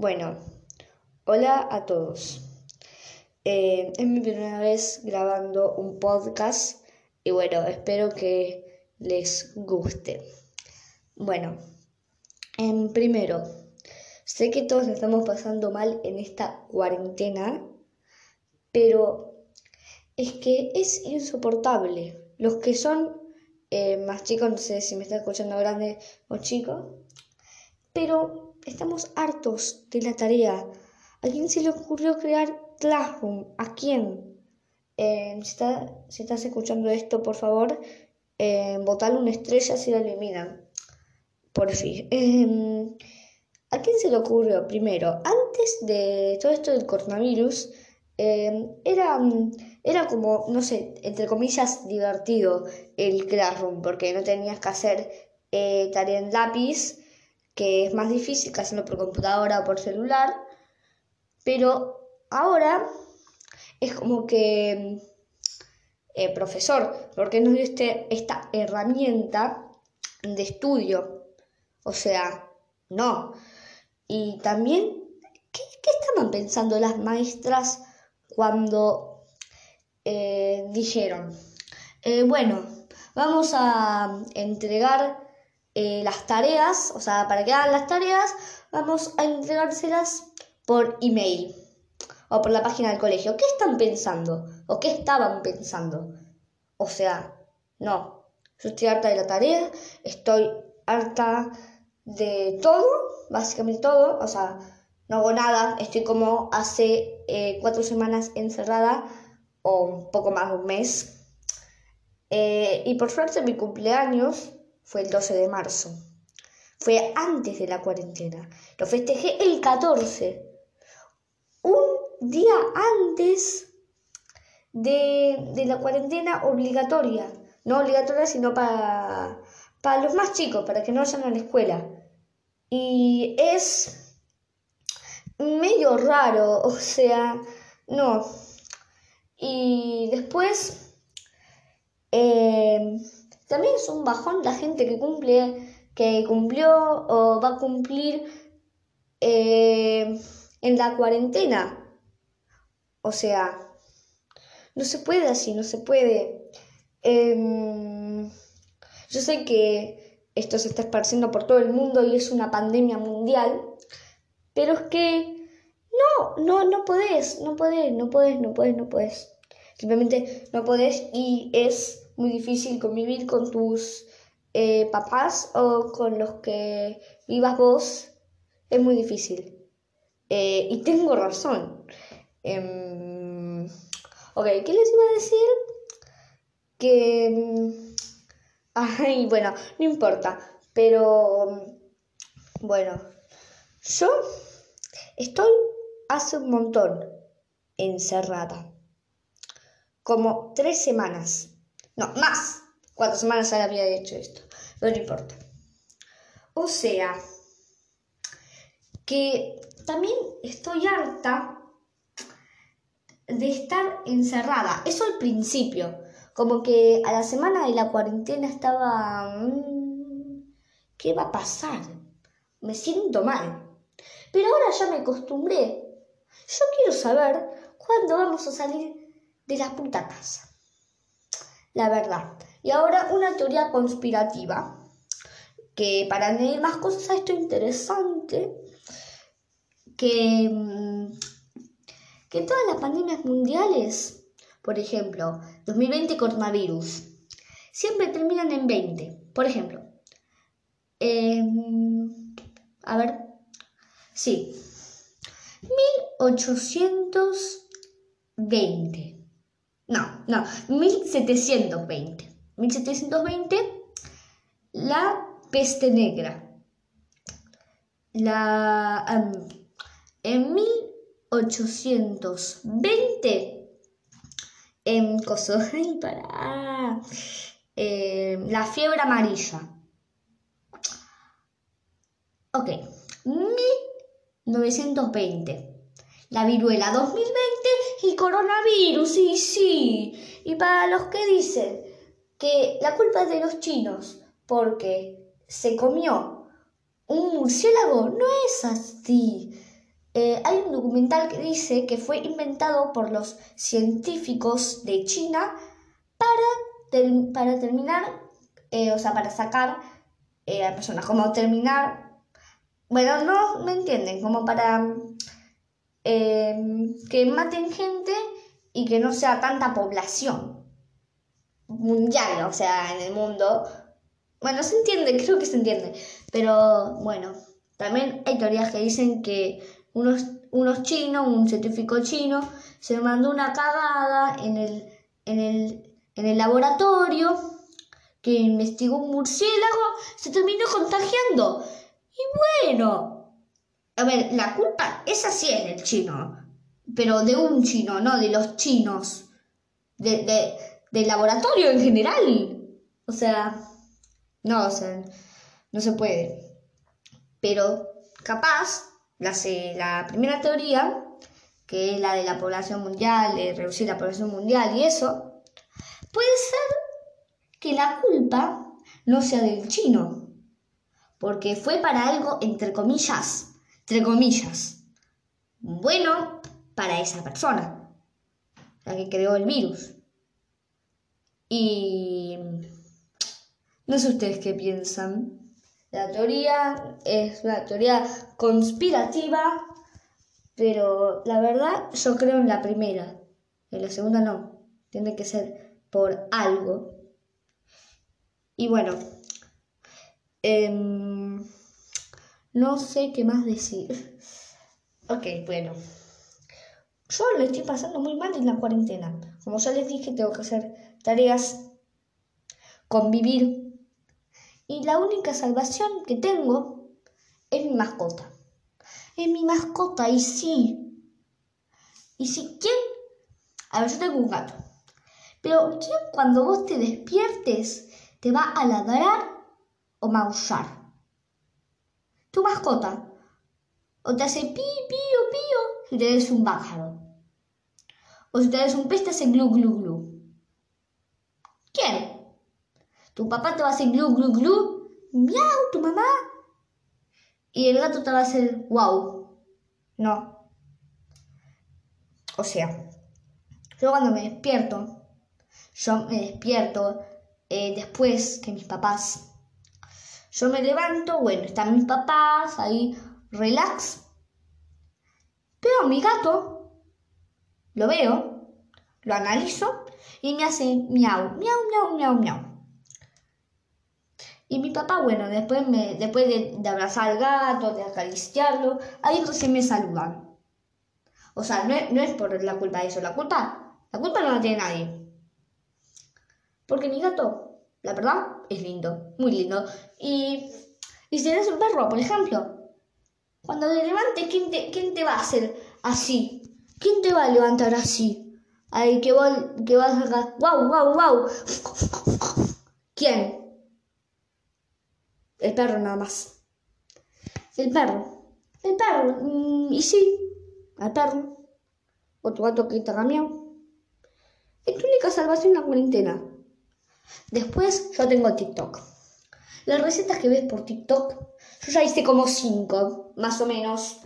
Bueno, hola a todos. Eh, es mi primera vez grabando un podcast y bueno, espero que les guste. Bueno, en primero, sé que todos estamos pasando mal en esta cuarentena, pero es que es insoportable. Los que son eh, más chicos, no sé si me está escuchando grande o chico, pero Estamos hartos de la tarea. ¿A quién se le ocurrió crear Classroom? ¿A quién? Eh, si, estás escuchando esto, por favor, eh, una estrella si la eliminan. Por fin. Em, ¿A quién se le ocurrió? Primero, antes de todo esto del coronavirus, em, era, era como, no sé, entre comillas, divertido el Classroom, porque no tenías que hacer eh, tarea en lápiz que es más difícil que hacerlo por computadora o por celular, pero ahora es como que, eh, profesor, ¿por qué nos dio este, esta herramienta de estudio? O sea, no. Y también, ¿qué, estaban pensando las maestras cuando eh, dijeron, eh, bueno, vamos a entregar eh, las tareas, o sea, para que hagan las tareas, vamos a entregárselas por email o por la página del colegio. ¿Qué están pensando? ¿O qué estaban pensando? O sea, no. Yo estoy harta de la tarea, estoy harta de todo, básicamente todo. O sea, no hago nada, estoy como hace eh, cuatro semanas encerrada o un poco más de un mes. Eh, y por suerte mi cumpleaños fue el 12 de marzo. Fue antes de la cuarentena. Lo festejé el 14. Un día antes de, la cuarentena obligatoria. No obligatoria, sino para, para los más chicos, para que no vayan a la escuela. Y es medio raro, o sea, no. Y después... Eh, también es un bajón la gente que cumple, que cumplió o va a cumplir eh, en la cuarentena. O sea, no se puede así, no se puede. Em, yo sé que esto se está esparciendo por todo el mundo y es una pandemia mundial, pero es que no, no, no podés, no podés, no podés, no podés, no podés. Simplemente no podés y es muy difícil convivir con tus eh, papás o con los que vivas vos. Es muy difícil. Eh, y tengo razón. Em, ok, ¿qué les iba a decir? Que... Em, ay, bueno, no importa. Pero... Bueno, yo estoy hace un montón encerrada. Como tres semanas. No, más. ¿Cuántas semanas había hecho esto? Pero no importa. O sea, que también estoy harta de estar encerrada. Eso al principio. Como que a la semana de la cuarentena estaba... Mm, ¿Qué va a pasar? Me siento mal. Pero ahora ya me acostumbré. Yo quiero saber cuándo vamos a salir de la puta casa la verdad. Y ahora una teoría conspirativa, que para añadir más cosas a esto interesante, que, mm, que todas las pandemias mundiales, por ejemplo, 2020 coronavirus, siempre terminan en 20. Por ejemplo, em, a ver, sí, 1820. No, no, 1720. 1720, la peste negra. La, en 1820, en coso, para, em, la fiebre amarilla. Ok, 1920, la viruela 2020 el coronavirus, sí, sí. Y para los que dicen que la culpa es de los chinos porque se comió un murciélago, no es así. Eh, hay un documental que dice que fue inventado por los científicos de China para, para terminar, eh, o sea, para sacar eh, a personas, como terminar, bueno, no me entienden, como para que maten gente y que no sea tanta población mundial, o sea, en el mundo. Bueno, se entiende, creo que se entiende, pero bueno, también hay teorías que dicen que unos, unos chinos, un científico chino, se mandó una cagada en el, en el, en el laboratorio que investigó un murciélago, se terminó contagiando. Y bueno, a ver, la culpa es así en el chino, pero de un chino, no de los chinos, de, de, del laboratorio en general. O sea, no, o no se puede. Pero capaz la, primera teoría, que es la de la población mundial, de reducir la población mundial y eso, puede ser que la culpa no sea del chino, porque fue para algo, entre comillas, entre comillas, bueno para esa persona, la que creó el virus. Y no sé ustedes qué piensan. La teoría es una teoría conspirativa, pero la verdad yo creo en la primera. En la segunda no. Tiene que ser por algo. Y bueno, em, no sé qué más decir. Ok, bueno. Yo lo estoy pasando muy mal en la cuarentena. Como ya les dije, tengo que hacer tareas, convivir y la única salvación que tengo es mi mascota. Es mi mascota, y sí. Y si, ¿quién? A ver, yo tengo un gato. Pero ¿quién cuando vos te despiertes te va a ladrar o maullar? Tu mascota. O te hace pi, pío, pío si te des un pájaro. O si te des un pez te hace glu, glu, glu. ¿Quién? Tu papá te va a hacer glu, glu, glu, miau, tu mamá. Y el gato te va a hacer wow. No. O sea, yo cuando me despierto, yo me despierto eh, después que mis papás. Yo me levanto, bueno, están mis papás ahí, relax. A mi gato, lo veo, lo analizo y me hace miau, miau, miau, miau, miau. Y mi papá, bueno, después, me, después de, abrazar al gato, de acariciarlo, ahí entonces me saludan. O sea, no es, no es, por la culpa de eso, la culpa, la culpa no la tiene nadie. Porque mi gato, la verdad, es lindo, muy lindo. Y, y si eres un perro, por ejemplo, cuando te levantes, ¿quién te, ¿quién te va a hacer así? ¿Quién te va a levantar así? Ay, que, vos, que vas a hacer, wow, wow, wow. ¿Quién? El perro nada más. El perro. El perro. Mm, y sí, al perro. Otro gato que te miau. Es tu única salvación en la cuarentena. Después yo tengo TikTok. Las recetas que ves por TikTok, yo ya hice como cinco, más o menos.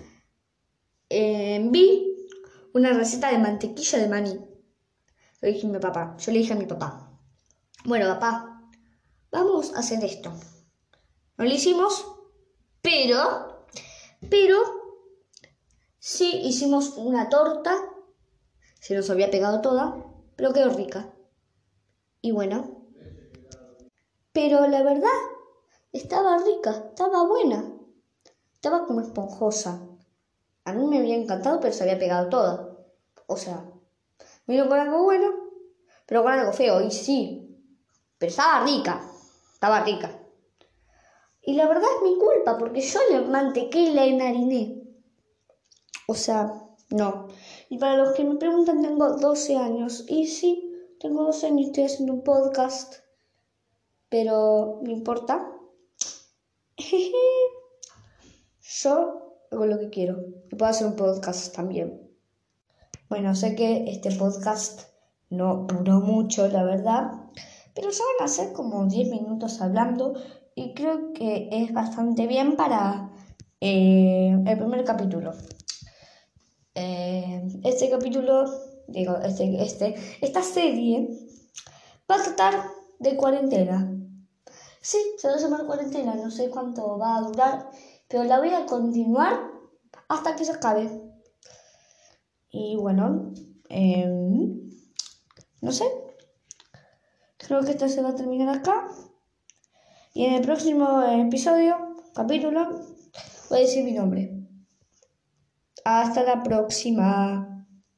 Eh, vi una receta de mantequilla de maní. Lo dije a mi papá. Yo le dije a mi papá. Bueno, papá, vamos a hacer esto. No lo hicimos, pero, pero sí hicimos una torta. Se nos había pegado toda, pero quedó rica. Y bueno. Pero la verdad, estaba rica, estaba buena. Estaba como esponjosa. A mí me había encantado, pero se había pegado toda. O sea, vino con algo bueno, pero con algo feo. Y sí, pero estaba rica. Estaba rica. Y la verdad es mi culpa, porque yo le mantequé y la enhariné. O sea, no. Y para los que me preguntan, tengo 12 años. Y sí, tengo 12 años y estoy haciendo un podcast. Pero, ¿me importa? yo hago lo que quiero. Y puedo hacer un podcast también. Bueno, sé que este podcast no duró mucho, la verdad. Pero ya van a ser como 10 minutos hablando y creo que es bastante bien para eh, el primer capítulo. eh, este capítulo, digo, este, este, esta serie va a tratar de cuarentena. Sí, se va a llamar cuarentena, no sé cuánto va a durar, pero la voy a continuar hasta que se acabe. Y bueno, em, no sé, creo que esto se va a terminar acá. Y en el próximo episodio, capítulo, voy a decir mi nombre. Hasta la próxima.